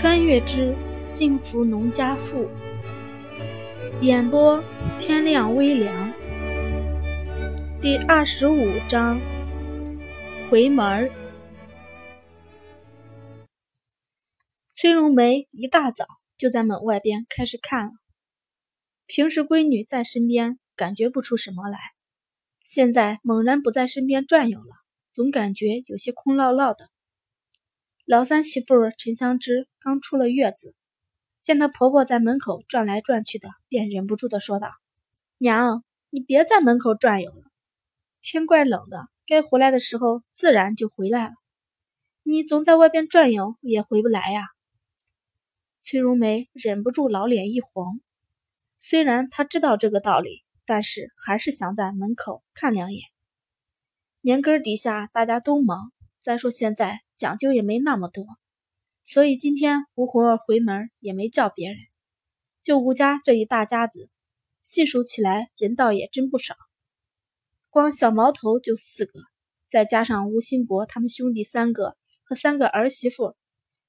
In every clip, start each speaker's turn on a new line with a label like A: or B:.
A: 穿越之幸福农家妇，演播天亮微凉，第二十五章。回门儿。崔荣梅一大早就在门外边开始看了，平时闺女在身边，感觉不出什么来，现在猛然不在身边转悠了，总感觉有些空落落的。老三媳妇陈香芝刚出了月子，见她婆婆在门口转来转去的，便忍不住的说道：“娘，你别在门口转悠了，天怪冷的，该回来的时候自然就回来了。你总在外边转悠，也回不来呀。”崔荣梅忍不住老脸一红，虽然她知道这个道理，但是还是想在门口看两眼。年根底下大家都忙，再说现在。讲究也没那么多，所以今天吴红儿回门也没叫别人，就吴家这一大家子，细数起来人倒也真不少。光小毛头就四个，再加上吴兴国他们兄弟三个和三个儿媳妇，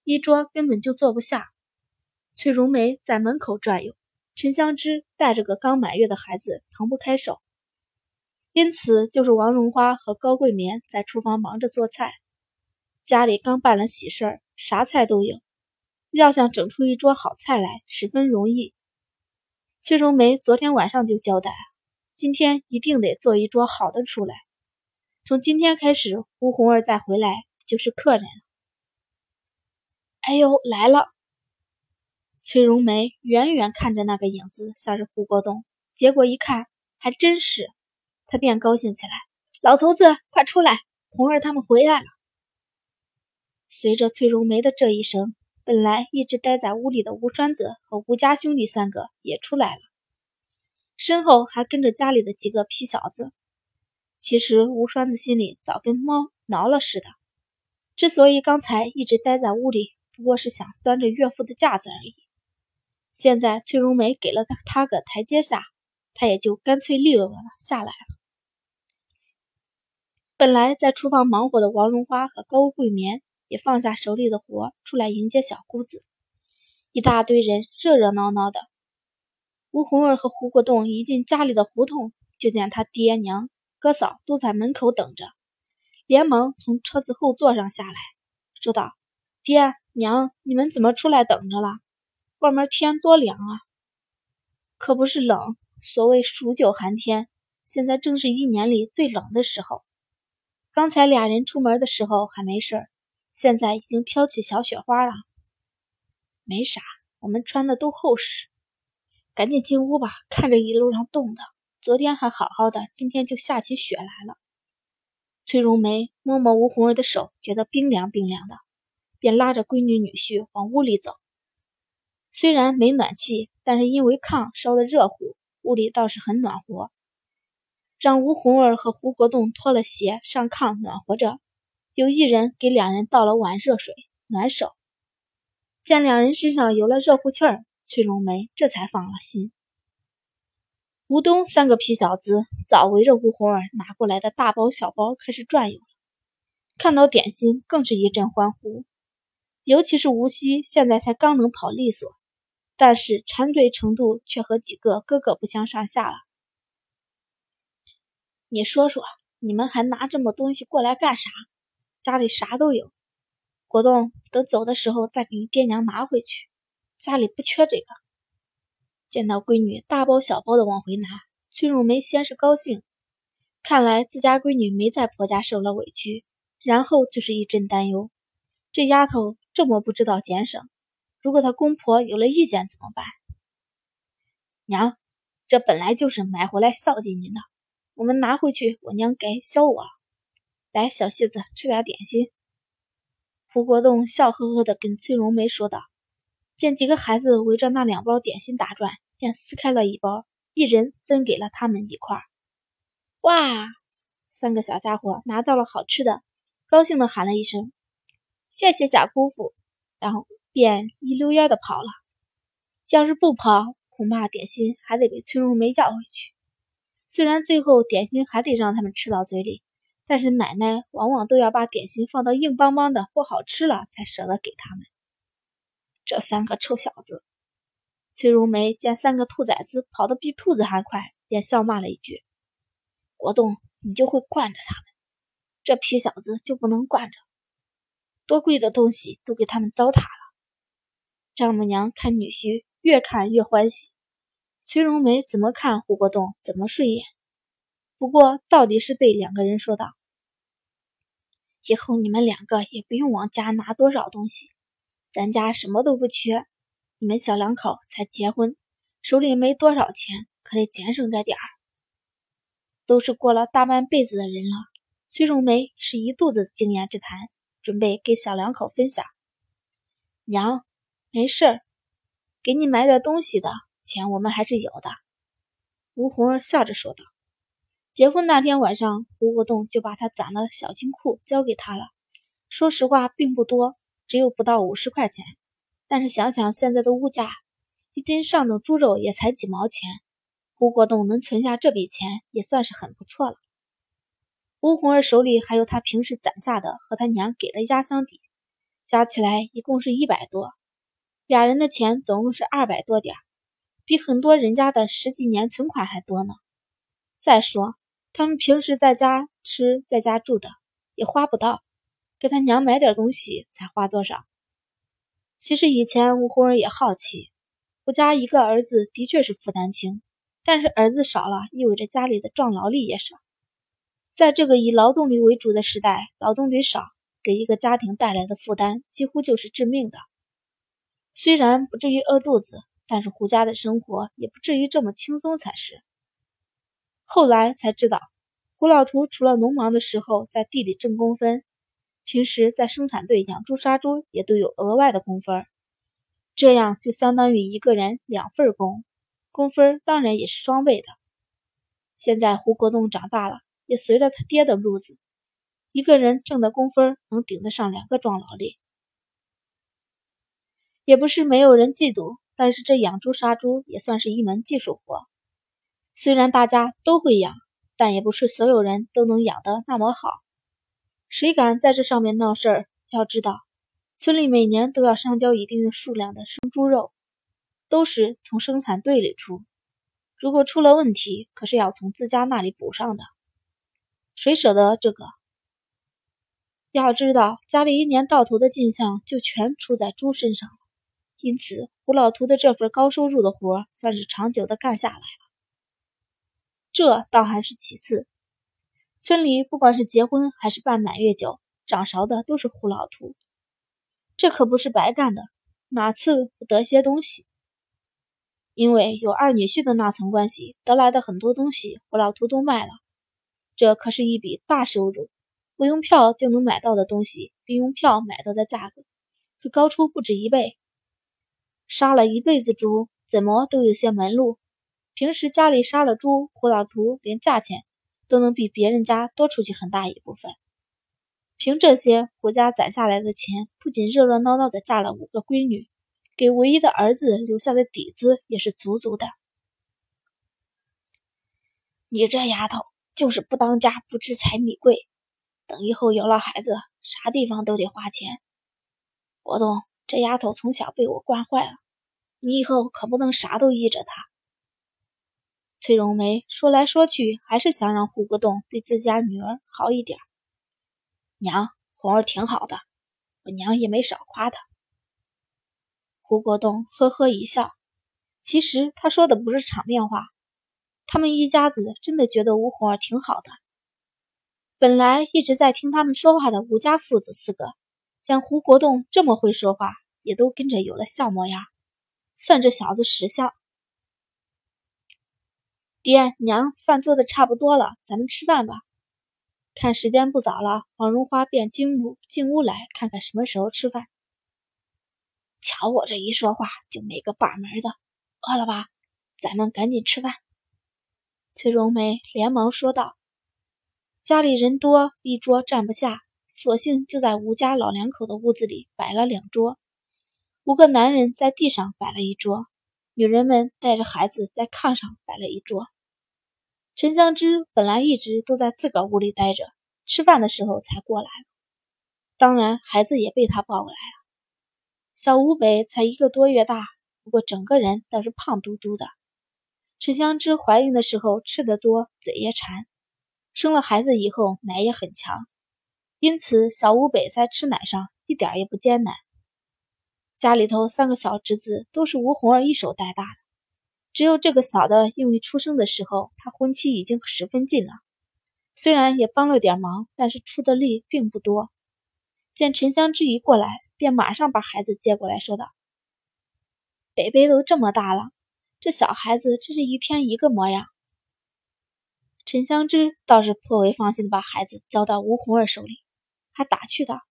A: 一桌根本就坐不下。崔荣梅在门口转悠，陈香芝带着个刚满月的孩子腾不开手，因此就是王荣花和高桂棉在厨房忙着做菜。家里刚办了喜事儿，啥菜都有，要想整出一桌好菜来，十分容易。崔荣梅昨天晚上就交代，今天一定得做一桌好的出来。从今天开始，吴红儿再回来就是客人。哎呦，来了！崔荣梅远远看着那个影子，像是胡国栋，结果一看，还真是，她便高兴起来：“老头子，快出来，红儿他们回来了。”随着崔荣梅的这一声，本来一直待在屋里的吴栓子和吴家兄弟三个也出来了，身后还跟着家里的几个皮小子。其实吴栓子心里早跟猫挠了似的，之所以刚才一直待在屋里，不过是想端着岳父的架子而已。现在崔荣梅给了他他个台阶下，他也就干脆利落的下来了。本来在厨房忙活的王荣花和高桂棉。也放下手里的活，出来迎接小姑子。一大堆人热热闹闹的。吴红儿和胡国栋一进家里的胡同，就见他爹娘、哥嫂都在门口等着，连忙从车子后座上下来，说道：“爹娘，你们怎么出来等着了？外面天多凉啊！”“可不是冷，所谓数九寒天，现在正是一年里最冷的时候。刚才俩人出门的时候还没事儿。”现在已经飘起小雪花了，没啥，我们穿的都厚实，赶紧进屋吧。看着一路上冻的，昨天还好好的，今天就下起雪来了。崔荣梅摸摸吴红儿的手，觉得冰凉冰凉的，便拉着闺女女婿往屋里走。虽然没暖气，但是因为炕烧的热乎，屋里倒是很暖和。让吴红儿和胡国栋脱了鞋上炕暖和着。有一人给两人倒了碗热水暖手，见两人身上有了热乎气儿，崔荣梅这才放了心。吴东三个皮小子早围着吴红儿拿过来的大包小包开始转悠了，看到点心更是一阵欢呼。尤其是吴西现在才刚能跑利索，但是馋嘴程度却和几个哥哥不相上下了。你说说，你们还拿这么东西过来干啥？家里啥都有，国栋等走的时候再给你爹娘拿回去，家里不缺这个。见到闺女大包小包的往回拿，崔荣梅先是高兴，看来自家闺女没在婆家受了委屈，然后就是一阵担忧，这丫头这么不知道俭省，如果她公婆有了意见怎么办？娘，这本来就是买回来孝敬您的，我们拿回去，我娘该孝我了。来，小戏子，吃点点心。胡国栋笑呵呵地跟崔荣梅说道。见几个孩子围着那两包点心打转，便撕开了一包，一人分给了他们一块。哇！三个小家伙拿到了好吃的，高兴地喊了一声：“谢谢小姑父！”然后便一溜烟地跑了。要是不跑，恐怕点心还得给崔荣梅要回去。虽然最后点心还得让他们吃到嘴里。但是奶奶往往都要把点心放到硬邦邦的、不好吃了才舍得给他们。这三个臭小子！崔荣梅见三个兔崽子跑得比兔子还快，便笑骂了一句：“国栋，你就会惯着他们，这皮小子就不能惯着。多贵的东西都给他们糟蹋了。”丈母娘看女婿越看越欢喜，崔荣梅怎么看胡国栋怎么顺眼。不过到底是对两个人说道：“以后你们两个也不用往家拿多少东西，咱家什么都不缺。”你们小两口才结婚，手里没多少钱，可得节省着点儿。都是过了大半辈子的人了，崔荣梅是一肚子经验之谈，准备给小两口分享。娘，没事儿，给你买点东西的钱我们还是有的。吴红儿笑着说道。结婚那天晚上，胡国栋就把他攒的小金库交给他了。说实话，并不多，只有不到五十块钱。但是想想现在的物价，一斤上等猪肉也才几毛钱，胡国栋能存下这笔钱也算是很不错了。吴红儿手里还有他平时攒下的和他娘给的压箱底，加起来一共是一百多，俩人的钱总共是二百多点比很多人家的十几年存款还多呢。再说他们平时在家吃在家住的也花不到，给他娘买点东西才花多少。其实以前吴红儿也好奇，胡家一个儿子的确是负担轻，但是儿子少了，意味着家里的壮劳力也少。在这个以劳动力为主的时代，劳动力少，给一个家庭带来的负担几乎就是致命的。虽然不至于饿肚子，但是胡家的生活也不至于这么轻松才是。后来才知道，胡老图除了农忙的时候在地里挣工分。平时在生产队养猪杀猪也都有额外的工分，这样就相当于一个人两份工，工分当然也是双倍的。现在胡国栋长大了，也随着他爹的路子，一个人挣的工分能顶得上两个壮劳力。也不是没有人嫉妒，但是这养猪杀猪也算是一门技术活，虽然大家都会养，但也不是所有人都能养得那么好。谁敢在这上面闹事儿？要知道，村里每年都要上交一定的数量的生猪肉，都是从生产队里出。如果出了问题，可是要从自家那里补上的。谁舍得这个？要知道，家里一年到头的进项就全出在猪身上了。因此，胡老图的这份高收入的活，算是长久的干下来。这倒还是其次。村里不管是结婚还是办满月酒，掌勺的都是胡老图，这可不是白干的，哪次不得些东西？因为有二女婿的那层关系，得来的很多东西，胡老图都卖了，这可是一笔大收入。不用票就能买到的东西，比用票买到的价格可高出不止一倍。杀了一辈子猪，怎么都有些门路。平时家里杀了猪，胡老图连价钱。都能比别人家多出去很大一部分。凭这些胡家攒下来的钱，不仅热热闹闹的嫁了五个闺女，给唯一的儿子留下的底子也是足足的。你这丫头就是不当家不知柴米贵，等以后有了孩子，啥地方都得花钱。国栋，这丫头从小被我惯坏了，你以后可不能啥都依着她。崔荣梅说来说去，还是想让胡国栋对自家女儿好一点。娘，红儿挺好的，我娘也没少夸她。胡国栋呵呵一笑，其实他说的不是场面话，他们一家子真的觉得吴红儿挺好的。本来一直在听他们说话的吴家父子四个，见胡国栋这么会说话，也都跟着有了笑模样，算这小子识相。爹娘，饭做的差不多了，咱们吃饭吧。看时间不早了，王荣花便进屋进屋来看看什么时候吃饭。瞧我这一说话就没个把门的，饿了吧？咱们赶紧吃饭。崔荣梅连忙说道：“家里人多，一桌站不下，索性就在吴家老两口的屋子里摆了两桌。五个男人在地上摆了一桌。”女人们带着孩子在炕上摆了一桌。陈香芝本来一直都在自个屋里待着，吃饭的时候才过来。当然，孩子也被他抱过来了。小吴北才一个多月大，不过整个人倒是胖嘟嘟的。陈香芝怀孕的时候吃的多，嘴也馋，生了孩子以后奶也很强，因此小吴北在吃奶上一点也不艰难。家里头三个小侄子都是吴红儿一手带大的，只有这个小的，因为出生的时候他婚期已经十分近了，虽然也帮了点忙，但是出的力并不多。见陈香芝一过来，便马上把孩子接过来，说道：“北北都这么大了。”这小孩子真是一天一个模样。陈香芝倒是颇为放心的把孩子交到吴红儿手里，还打趣道：“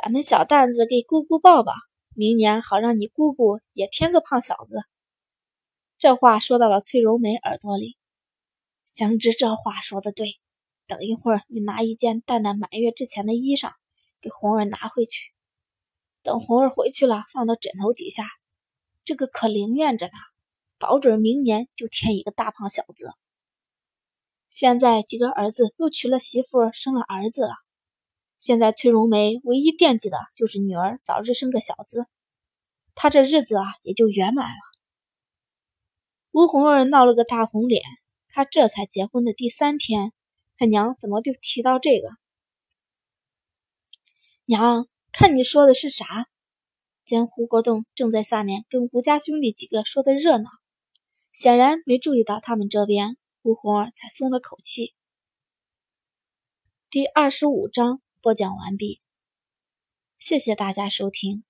A: 咱们小担子给姑姑抱抱，明年好让你姑姑也添个胖小子。”这话说到了崔柔梅耳朵里。祥芝这话说的对，等一会儿你拿一件蛋蛋满月之前的衣裳给红儿拿回去，等红儿回去了，放到枕头底下。这个可灵验着呢，保准明年就添一个大胖小子。现在几个儿子又娶了媳妇，生了儿子了。现在崔荣梅唯一惦记的就是女儿早日生个小子，她这日子啊也就圆满了。吴红儿闹了个大红脸，她这才结婚的第三天，他娘怎么就提到这个？娘，看你说的是啥？见胡国栋正在下面跟胡家兄弟几个说的热闹，显然没注意到他们这边，吴红儿才松了口气。第二十五章播讲完毕，谢谢大家收听。